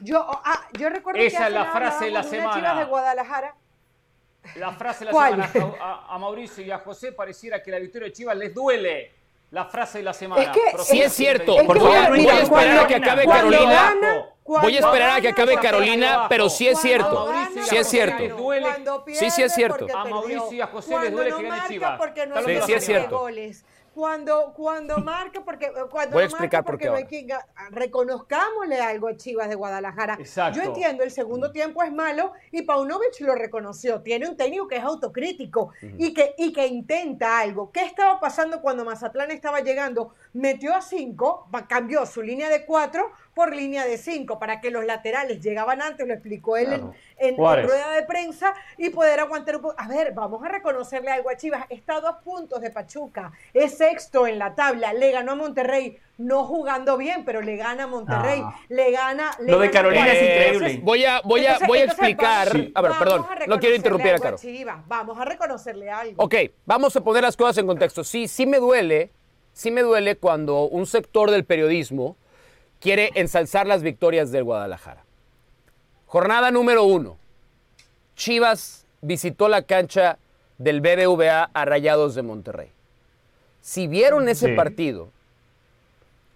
yo, ah, yo recuerdo Esa que es la frase de la semana. Chivas de Guadalajara. La frase de la semana a, Mauricio y a José pareciera que la victoria de Chivas les duele. La frase de la semana. Es que, sí es, cierto. voy, a, esperar a que acabe Carolina. voy a esperar a que acabe Carolina, pero sí es cierto. sí es cierto. Sí, sí es cierto. A Mauricio y a José les duele que gane Chivas. Sí, sí es cierto cuando, cuando marca, porque eh, cuando Voy a explicar por qué. reconozcámosle algo a Chivas de Guadalajara. Exacto. Yo entiendo, el segundo tiempo es malo y Paunovic lo reconoció. Tiene un técnico que es autocrítico y, que, y que intenta algo. ¿Qué estaba pasando cuando Mazatlán estaba llegando? Metió a cinco, cambió su línea de cuatro por línea de cinco para que los laterales llegaban antes, lo explicó él en, rueda de prensa, y poder aguantar un poco. A ver, vamos a reconocerle algo a Chivas. Está a dos puntos de Pachuca, es sexto en la tabla, le ganó a Monterrey, no jugando bien, pero le gana a Monterrey, ah. le gana. lo de Carolina es increíble. Voy a, voy a, voy a explicar. A ver, perdón, no quiero interrumpir a Caro. Vamos a reconocerle algo. Ok, vamos a poner las cosas en contexto. Sí, sí me duele, sí me duele cuando un sector del periodismo quiere ensalzar las victorias del Guadalajara. Jornada número uno. Chivas visitó la cancha del BBVA a Rayados de Monterrey. Si vieron ese partido,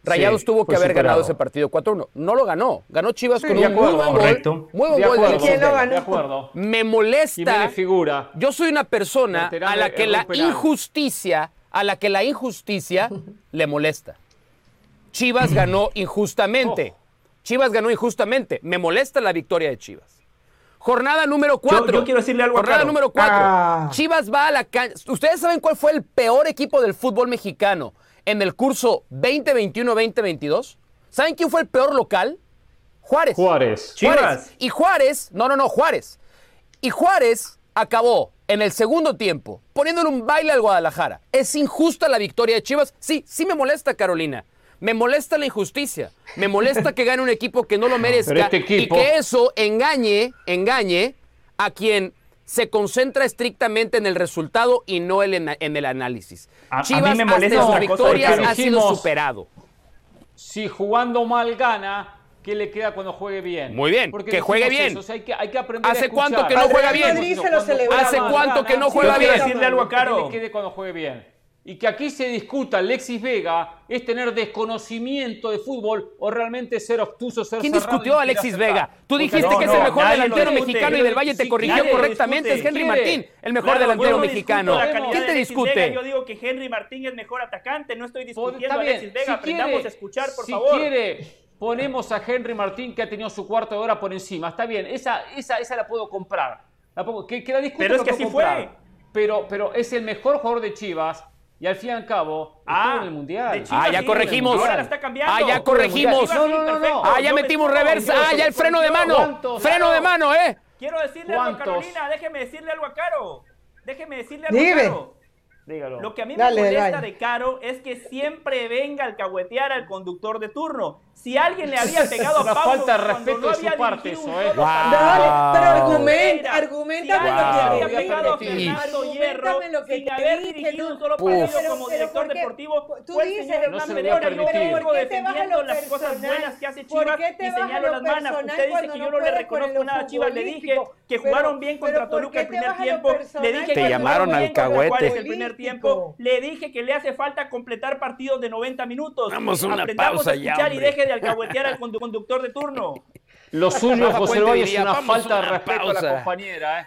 Rayados tuvo que haber ganado ese partido 4-1. No lo ganó. Ganó Chivas con un muy buen gol. Muy buen gol de ¿Quién lo ganó? De acuerdo. Me molesta. figura. Yo soy una persona a la que la injusticia, a la que la injusticia le molesta. Chivas ganó injustamente. Chivas ganó injustamente. Me molesta la victoria de Chivas. Jornada número 4. Yo, quiero decirle algo Jornada número 4. Ah. Chivas va a la cancha. ¿Ustedes saben cuál fue el peor equipo del fútbol mexicano en el curso 2021-2022? ¿Saben quién fue el peor local? Juárez. Juárez. Chivas. Y Juárez, no, no, no, Juárez. Y Juárez acabó en el segundo tiempo poniéndole un baile al Guadalajara. ¿Es injusta la victoria de Chivas? Sí, sí me molesta, Carolina. Me molesta la injusticia. Me molesta que gane un equipo que no lo merezca este y que eso engañe, engañe a quien se concentra estrictamente en el resultado y no en, el análisis. Chivas, me molesta hasta victorias ha sido superado. Si jugando mal gana, ¿qué le queda cuando juegue bien? Muy bien, que juegue bien. hay, que, aprender ¿Hace cuánto que no juega bien? ¿Hace cuánto que no juega bien? Decirle algo a Caro. Que le quede cuando juegue bien y que aquí se discuta Alexis Vega es tener desconocimiento de fútbol o realmente ser obtuso, ser ¿Quién discutió a Alexis Vega? Tú dijiste que es el mejor delantero mexicano y del Valle te corrigió correctamente. Es Henry Martín, el mejor delantero mexicano. ¿Quién te discute? Yo digo que Henry Martín es mejor atacante, no estoy discutiendo a Alexis Vega. Aprendamos a escuchar, por favor. Si quiere, ponemos a Henry Martín que ha tenido su cuarto de hora por encima. Está bien, esa, esa, esa la puedo comprar. La que, la Pero es que así fue. Pero, pero es el mejor jugador de Chivas y al fin y al cabo, ah, en el Mundial. ah, ya corregimos. Ahora la está cambiando. Ah, ya corregimos. No, no, no, no. Ah, ya metimos reversa. Ah, ya el freno de mano. Freno de mano, ¿eh? Quiero decirle algo a Carolina. Déjeme decirle algo a Caro. Déjeme decirle algo a Caro. Lo que a mí me molesta de Caro es que siempre venga a alcahuetear al conductor de turno. Si alguien le había pegado a Pablo falta de respeto de su parte eso, ¿eh? pero argumenta, argumenta si lo que había pegado a Fernando Hierro sin haber dirigido un solo partido como director deportivo, tú dices no se le yo defendiendo las cosas buenas que hace Chivas y señalo las manos. Usted dice que yo no le reconozco nada a Chivas. Le dije que jugaron bien contra Toluca el primer tiempo. Le dije que llamaron alcahuete el primer tiempo. Le dije que le hace falta completar partidos de 90 minutos. Vamos a una pausa ya, y deje de alcahuetear al conductor de turno. Lo suyo, José Luis, es una falta de respeto a la compañera, ¿eh?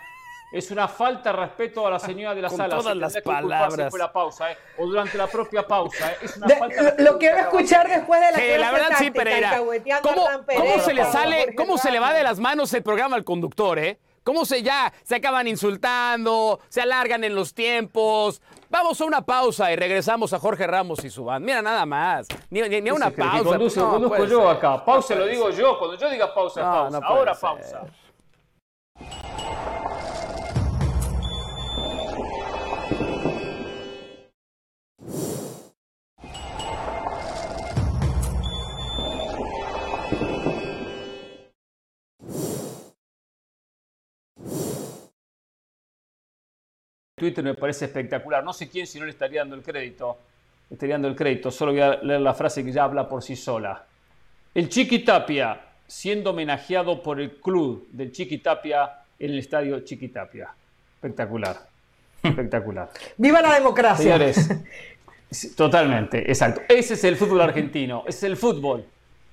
Es una falta de respeto a la señora de la Con sala. Todas las palabras. la pausa, ¿eh? O durante la propia pausa, ¿eh? Es una falta de Lo quiero escuchar después de la sí, la verdad sí, Pereira. ¿Cómo, ¿cómo se le sale, cómo se le va de las manos el programa al conductor, eh? ¿Cómo se ya se acaban insultando, se alargan en los tiempos? Vamos a una pausa y regresamos a Jorge Ramos y su band. Mira, nada más. Ni, ni, una pausa. Conduce, no, conduzco yo acá. Pausa lo digo yo. Cuando yo diga pausa, pausa. Ahora pausa. Twitter me parece espectacular. No sé quién si no le estaría dando el crédito. estaría dando el crédito. Solo voy a leer la frase que ya habla por sí sola. El Chiquitapia, siendo homenajeado por el club del Chiquitapia en el estadio Chiquitapia. Espectacular. Espectacular. ¡Viva la democracia! Señores, totalmente, exacto. Ese es el fútbol argentino. es el fútbol.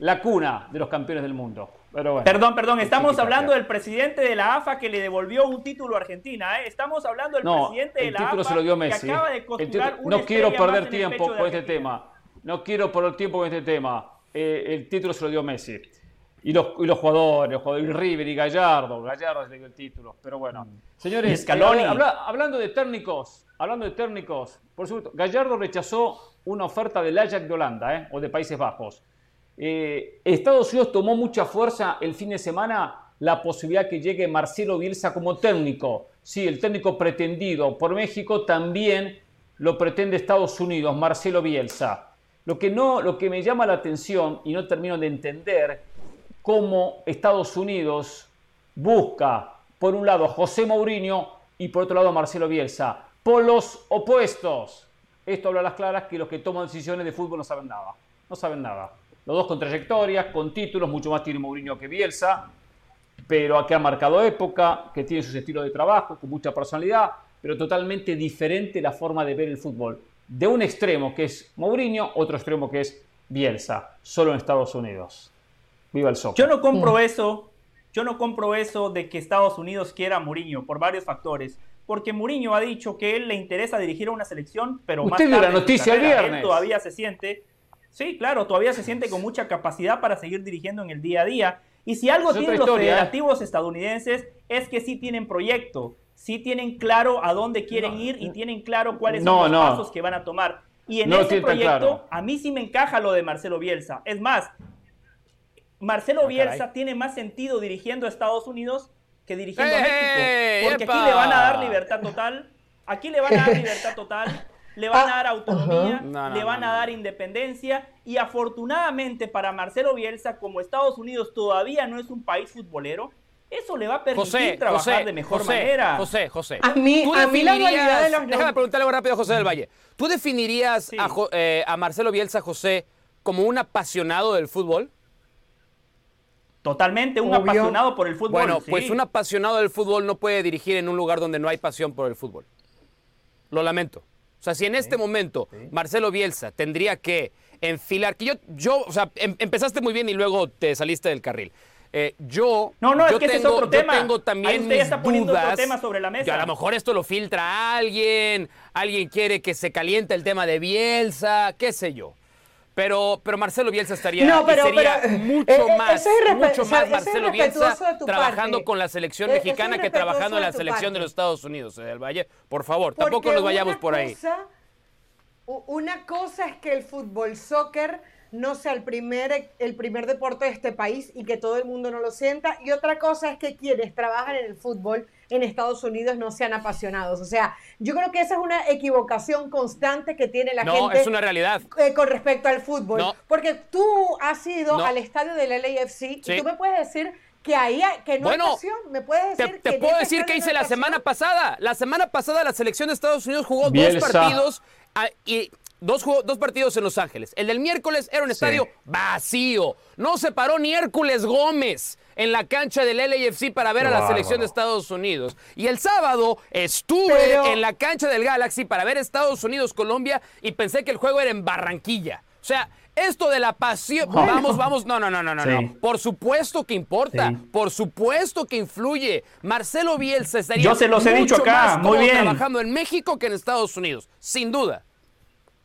La cuna de los campeones del mundo. perdón, perdón, estamos hablando del presidente de la AFA que le devolvió un título a Argentina. ¿eh? Estamos hablando del presidente de la AFA se lo dio Messi. que acaba de título, No quiero perder tiempo con este tema. No quiero perder tiempo con este tema. Eh, el título se lo dio Messi. Y los, y los jugadores, los jugadores, River y Gallardo. Gallardo le dio el título. Pero bueno. Mm. Señores, eh, hablando de técnicos, hablando de técnicos, por supuesto, Gallardo rechazó una oferta del Ajax de Holanda, o de Países Bajos. Eh, Estados Unidos tomó mucha fuerza el fin de semana la posibilidad que llegue Marcelo Bielsa como técnico. Sí, el técnico pretendido por México también lo pretende Estados Unidos, Marcelo Bielsa. Lo que, no, lo que me llama la atención y no termino de entender cómo Estados Unidos busca, por un lado, José Mourinho y por otro lado, Marcelo Bielsa. Por los opuestos. Esto habla a las claras que los que toman decisiones de fútbol no saben nada. No saben nada. Los dos con trayectorias, con títulos, mucho más tiene Mourinho que Bielsa, pero que ha marcado época, que tiene sus estilos de trabajo, con mucha personalidad, pero totalmente diferente la forma de ver el fútbol. De un extremo que es Mourinho, otro extremo que es Bielsa, solo en Estados Unidos. Viva el soccer. Yo no compro eso, yo no compro eso de que Estados Unidos quiera a Mourinho por varios factores. Porque Mourinho ha dicho que él le interesa dirigir a una selección, pero Usted más tarde la noticia el viernes. todavía se siente Sí, claro, todavía se siente con mucha capacidad para seguir dirigiendo en el día a día. Y si algo tienen los ¿eh? federativos estadounidenses es que sí tienen proyecto, sí tienen claro a dónde quieren ir y tienen claro cuáles son los pasos que van a tomar. Y en ese proyecto a mí sí me encaja lo de Marcelo Bielsa. Es más, Marcelo ah, Bielsa tiene más sentido dirigiendo a Estados Unidos que dirigiendo a México. Porque aquí le van a dar libertad total. Aquí le van a dar libertad total le van a dar autonomía, le van a dar independencia y afortunadamente para Marcelo Bielsa, como Estados Unidos todavía no es un país futbolero, eso le va a permitir trabajar de mejor manera. José, José. A mí, a mí la de los... Déjame preguntarle algo rápido a José del Valle. ¿Tú definirías eh, a, Marcelo Bielsa, José, como un apasionado del fútbol? Totalmente, un apasionado por el fútbol. Bueno, pues un apasionado del fútbol no puede dirigir en un lugar donde no hay pasión por el fútbol. Lo lamento. O sea, si en este momento Marcelo Bielsa tendría que enfilar, que yo, yo o sea, em, empezaste muy bien y luego te saliste del carril. Eh, yo, no, no, yo es que tengo, es otro tema. tengo también Ahí está poniendo otro tema sobre la mesa. a lo mejor esto lo filtra alguien, alguien quiere que se caliente el tema de Bielsa, qué sé yo. Pero, pero Marcelo Bielsa estaría no, pero, sería mucho eh, eh, más, mucho más Marcelo Bielsa trabajando con la selección eh, mexicana que trabajando en la selección de los Estados Unidos, del Valle. Por favor, tampoco nos vayamos por ahí. Una cosa es que el fútbol soccer no sea el primer, el primer deporte de este país y que todo el mundo no lo sienta. Y otra cosa es que quienes trabajan en el fútbol en Estados Unidos no sean apasionados. O sea, yo creo que esa es una equivocación constante que tiene la gente. No, es una realidad. Eh, con respecto al fútbol. Porque tú has ido al estadio del LAFC y tú me puedes decir que ahí que no hay pasión. Me puedes decir te, te puedo decir que hice la semana pasada. La semana pasada la selección de Estados Unidos jugó dos partidos ah, y Dos, dos, partidos en Los Ángeles. El del miércoles era un estadio vacío. No se paró ni Hércules Gómez en la cancha del LAFC para ver a la selección de Estados Unidos. Y el sábado estuve en la cancha del Galaxy para ver Estados Unidos-Colombia y pensé que el juego era en Barranquilla. O sea, esto de la pasión. Vamos, vamos. No, no, no, no, no. Por supuesto que importa. Por supuesto que influye. Marcelo Bielsa estaría Yo se los he dicho acá. Muy bien. trabajando en México que en Estados Unidos. Sin duda.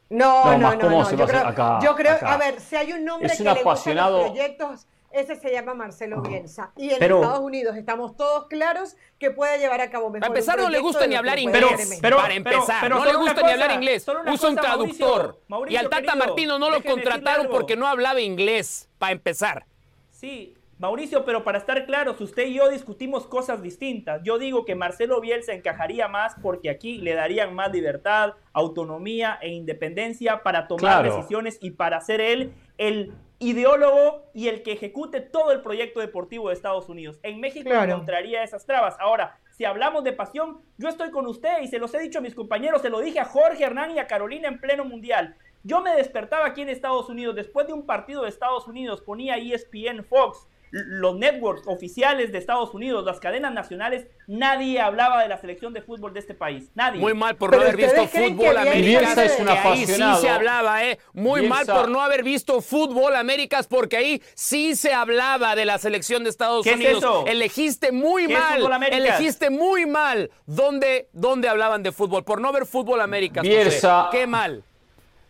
No, no, no, no. Yo, creo, yo creo, a ver, si hay un nombre que le apasionado... los proyectos, ese se llama Marcelo Bielsa. Y en Estados Unidos estamos todos claros que puede llevar a cabo mejor. Para empezar, no le gusta ni hablar inglés. Pero, para empezar, no le gusta ni hablar inglés. Usa un traductor. y al Tata Martino no lo contrataron porque no hablaba inglés. Para empezar. Sí, Mauricio, pero para estar claros, usted y yo discutimos cosas distintas. Yo digo que Marcelo Bielsa encajaría más porque aquí le darían más libertad, autonomía e independencia para tomar decisiones y para ser él el ideólogo y el que ejecute todo el proyecto deportivo de Estados Unidos. En México encontraría esas trabas. Ahora, Si hablamos de pasión, yo estoy con usted y se los he dicho a mis compañeros, se lo dije a Jorge Hernán y a Carolina en pleno mundial. Yo me despertaba aquí en Estados Unidos, después de un partido de Estados Unidos, ponía ESPN Fox, los networks oficiales de Estados Unidos, las cadenas nacionales, nadie hablaba de la selección de fútbol de este país. Nadie. Muy mal por no haber visto fútbol Américas. Es un ahí sí se hablaba, ¿eh? Muy mal por no haber visto fútbol Américas, porque ahí sí se hablaba de la selección de Estados Unidos. Elegiste muy mal. elegiste muy mal dónde, dónde hablaban de fútbol. Por no ver fútbol Américas. Bielsa Qué mal.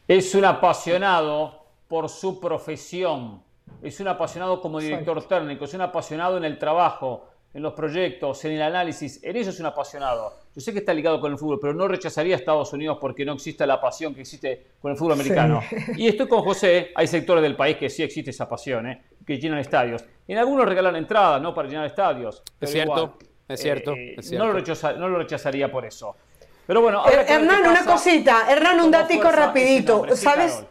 Es un apasionado por su profesión es un apasionado como director técnico, es un apasionado en el trabajo, en los proyectos, en el análisis, en eso es un apasionado. Yo sé que está ligado con el fútbol, pero no rechazaría a Estados Unidos porque no existe la pasión que existe con el fútbol americano. Y estoy con José, hay sectores del país que sí existe esa pasión, ¿eh? que llenan estadios. En algunos regalan entradas, ¿no? Para llenar estadios. Es cierto, es, cierto, eh, No, lo rechazaría por eso. Pero bueno, Hernán, una cosita, Hernán, un datico rapidito. ¿Sabes?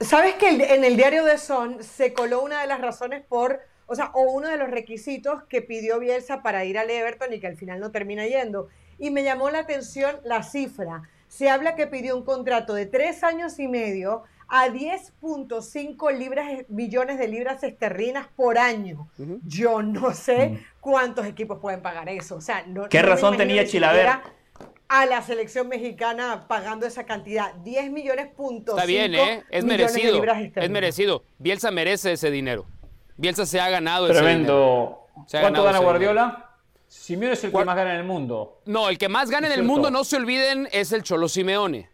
¿Sabes que en el diario de Son se coló una de las razones por, o sea, o uno de los requisitos que pidió Bielsa para ir al Everton y que al final no termina yendo? Y me llamó la atención la cifra. Se habla que pidió un contrato de tres años y medio a 10.5 libras, millones de libras esterlinas por año. Yo no sé cuántos equipos pueden pagar eso. O sea, no, ¿Qué razón tenía Chilaver? A la selección mexicana pagando esa cantidad. 10 millones puntos. Está bien, ¿eh? Es merecido. Es merecido. Bielsa merece ese dinero. Bielsa se ha ganado Tremendo. ese dinero. ¿Cuánto gana Guardiola? Simeone es el que más gana en el mundo. No, el que más gana en el mundo, no se olviden, es el Cholo Simeone.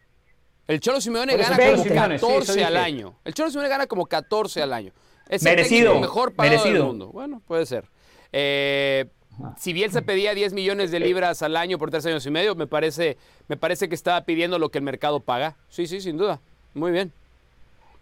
El Cholo Simeone gana como 14 al año. El Cholo Simeone gana como 14 al año. Es merecido. el mejor pagado del mundo. Bueno, puede ser. Eh, si bien se pedía 10 millones de eh. libras al año por tres años y medio, me parece, me parece que estaba pidiendo lo que el mercado paga. Sí, sí, sin duda. Muy bien.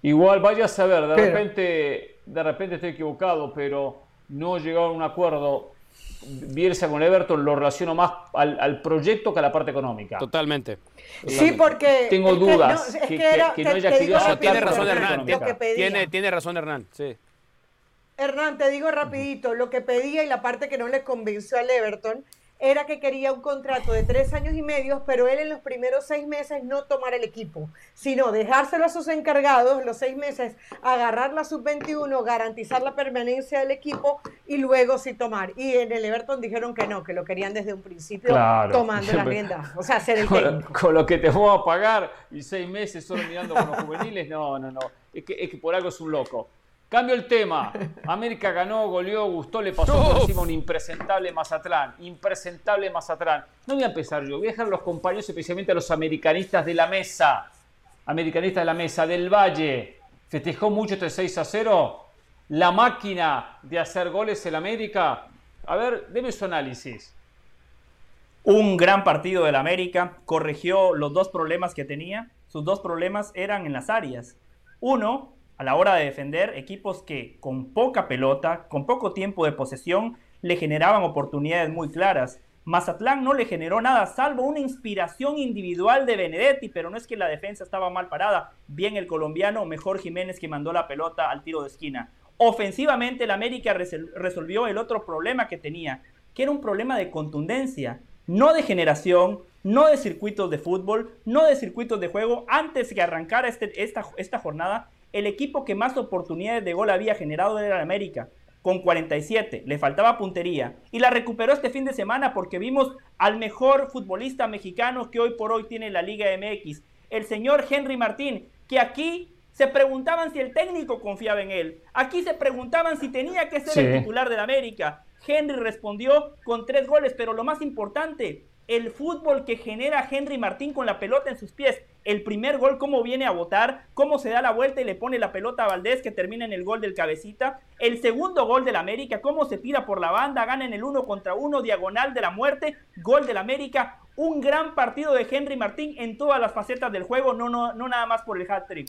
Igual vaya a saber, de repente, de repente estoy equivocado, pero no llegaron a un acuerdo. Bielsa con Everton lo relaciono más al, proyecto que a la parte económica. Totalmente. Sí, porque tengo dudas que, no, haya Tiene razón Hernán. Tiene, tiene razón Hernán. Sí. Hernán, te digo rapidito, lo que pedía y la parte que no le convenció al Everton era que quería un contrato de tres años y medio, pero él en los primeros seis meses no tomar el equipo, sino dejárselo a sus encargados los seis meses, agarrar la sub-21, garantizar la permanencia del equipo y luego sí tomar. Y en el Everton dijeron que no, que lo querían desde un principio tomando la rienda, o sea, ser el con, con, lo que te voy a pagar y seis meses solo mirando con los juveniles, no, no, no, es que, es que por algo es un loco. Cambio el tema. América ganó, goleó, gustó, le pasó por encima un impresentable Mazatlán. Impresentable Mazatlán. No voy a empezar yo, voy a dejar a los compañeros, especialmente a los americanistas de la mesa. Americanistas de la mesa, del Valle. Festejó mucho este 6 a 0. La máquina de hacer goles en América. A ver, deme su análisis. Un gran partido del América. Corrigió los dos problemas que tenía. Sus dos problemas eran en las áreas. Uno, a la hora de defender equipos que con poca pelota, con poco tiempo de posesión, le generaban oportunidades muy claras. Mazatlán no le generó nada, salvo una inspiración individual de Benedetti, pero no es que la defensa estaba mal parada. Bien el colombiano, mejor Jiménez que mandó la pelota al tiro de esquina. Ofensivamente, el América resolvió el otro problema que tenía, que era un problema de contundencia, no de generación, no de circuitos de fútbol, no de circuitos de juego. Antes que arrancara este, esta, esta jornada, el equipo que más oportunidades de gol había generado era el América, con 47. Le faltaba puntería. Y la recuperó este fin de semana porque vimos al mejor futbolista mexicano que hoy por hoy tiene la Liga MX, el señor Henry Martín, que aquí se preguntaban si el técnico confiaba en él. Aquí se preguntaban si tenía que ser el titular del América. Henry respondió con tres goles, pero lo más importante, el fútbol que genera Henry Martín con la pelota en sus pies. El primer gol, cómo viene a botar, cómo se da la vuelta y le pone la pelota a Valdés que termina en el gol del cabecita. El segundo gol del América, cómo se tira por la banda, gana en el uno contra uno, diagonal de la muerte, gol del América. Un gran partido de Henry Martín en todas las facetas del juego, no, no, no nada más por el hat-trick.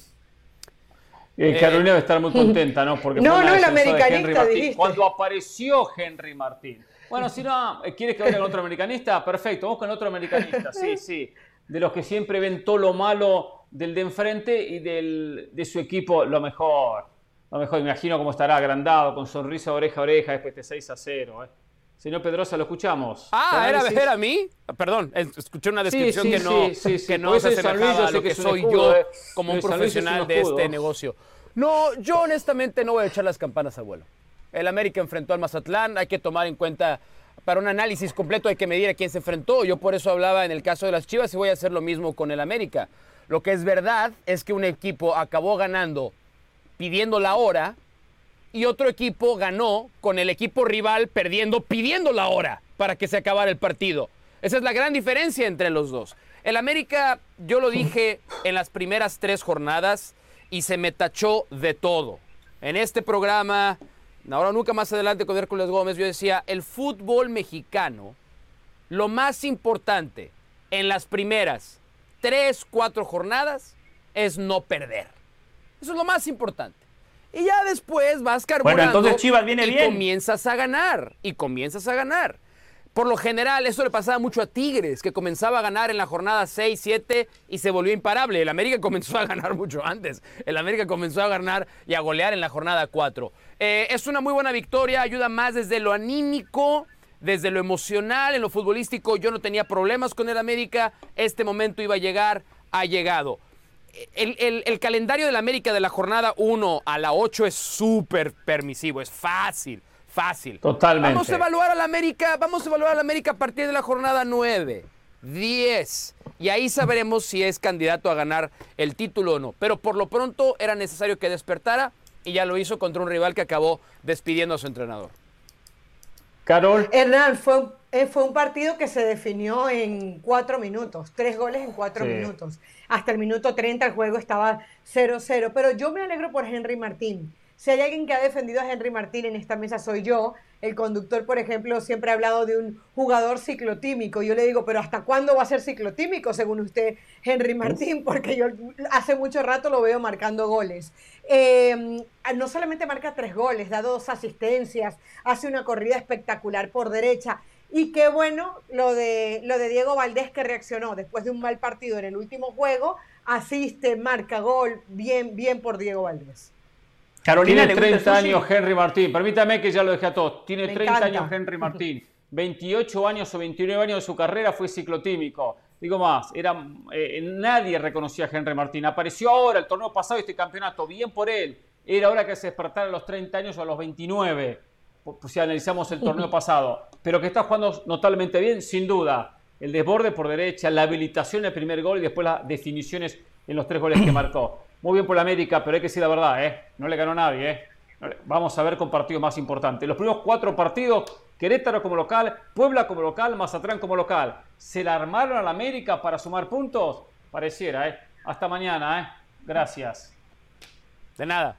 Eh, Carolina debe estar muy contenta, ¿no? Porque no, no, el americanista, Cuando apareció Henry Martín. Bueno, si no, eh, ¿quieres que vaya con otro americanista? Perfecto, vamos con otro americanista, sí, sí. De los que siempre ven todo lo malo del de enfrente y del, de su equipo lo mejor. Lo mejor, imagino cómo estará agrandado, con sonrisa oreja a oreja después de 6 a 0. Eh. Señor Pedrosa, lo escuchamos. Ah, era, era, a mí. Perdón, escuché una descripción que no, que no se asemejaba a lo que, soy yo eh. como un profesional de este negocio. No, yo honestamente no voy a echar las campanas a vuelo. El América enfrentó al Mazatlán, hay que tomar en cuenta, para un análisis completo hay que medir a quién se enfrentó. Yo por eso hablaba en el caso de las Chivas y voy a hacer lo mismo con el América. Lo que es verdad es que un equipo acabó ganando pidiendo la hora y otro equipo ganó con el equipo rival perdiendo, pidiendo la hora para que se acabara el partido. Esa es la gran diferencia entre los dos. El América, yo lo dije en las primeras tres jornadas y se me tachó de todo. En este programa, ahora nunca más adelante con Hércules Gómez, yo decía, el fútbol mexicano, lo más importante en las primeras tres, cuatro jornadas es no perder. Eso es lo más importante. Y ya después vas carburando. Bueno, entonces Chivas viene y bien. comienzas a ganar. Y comienzas a ganar. Por lo general, eso le pasaba mucho a Tigres, que comenzaba a ganar en la jornada 6, 7 y se volvió imparable. El América comenzó a ganar mucho antes. El América comenzó a ganar y a golear en la jornada 4. Eh, es una muy buena victoria, ayuda más desde lo anímico, desde lo emocional, en lo futbolístico. Yo no tenía problemas con el América. Este momento iba a llegar, ha llegado el, calendario de la América de la jornada 1 a la 8 es súper permisivo, es fácil, fácil. Totalmente. Vamos a evaluar a la América, vamos a evaluar a la América a partir de la jornada 9, 10. Y ahí sabremos si es candidato a ganar el título o no. Pero por lo pronto era necesario que despertara y ya lo hizo contra un rival que acabó despidiendo a su entrenador. Carol. Hernán, fue, eh, fue un partido que se definió en cuatro minutos, tres goles en cuatro minutos hasta el minuto 30 el juego estaba 0-0. Pero yo me alegro por Henry Martín. Si hay alguien que ha defendido a Henry Martín en esta mesa soy yo. El conductor, por ejemplo, siempre ha hablado de un jugador ciclotímico. Yo le digo, pero ¿hasta cuándo va a ser ciclotímico, según usted, Henry Martín? Porque yo hace mucho rato lo veo marcando goles. Eh, no solamente marca tres goles, da dos asistencias, hace una corrida espectacular por derecha. Y qué bueno lo de, lo de Diego Valdés que reaccionó después de un mal partido en el último juego, asiste, marca gol, bien, bien por Diego Valdés. Carolina tiene 30 años Henry Martín, permítame que ya lo dejé a todos, tiene 30 años Henry Martín, 28 años o 29 años de su carrera fue ciclotímico. Digo más, era, eh, nadie reconocía a Henry Martín. Apareció ahora el torneo pasado este campeonato, bien por él. Era hora que se despertara a los 30 años o a los 29 si analizamos el torneo pasado, pero que está jugando notablemente bien, sin duda. El desborde por derecha, la habilitación del primer gol y después las definiciones en los tres goles que marcó. Muy bien por la América, pero hay que decir la verdad, ¿eh? no le ganó nadie. ¿eh? Vamos a ver con partidos más importantes. Los primeros cuatro partidos, Querétaro como local, Puebla como local, Mazatlán como local. ¿Se la armaron a la América para sumar puntos? Pareciera, ¿eh? Hasta mañana, ¿eh? Gracias. De nada.